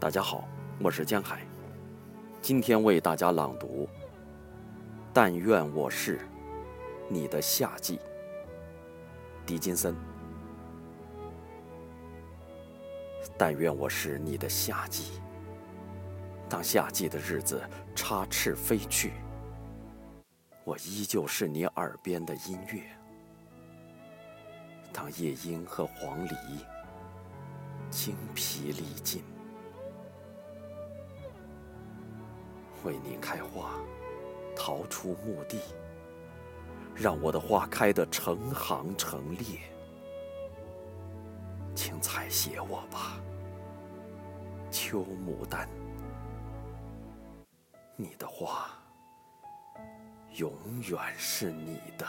大家好，我是江海，今天为大家朗读《但愿我是你的夏季》，狄金森。但愿我是你的夏季，当夏季的日子插翅飞去，我依旧是你耳边的音乐。当夜莺和黄鹂精疲力尽，为你开花，逃出墓地，让我的花开得成行成列。请采撷我吧，秋牡丹，你的花永远是你的。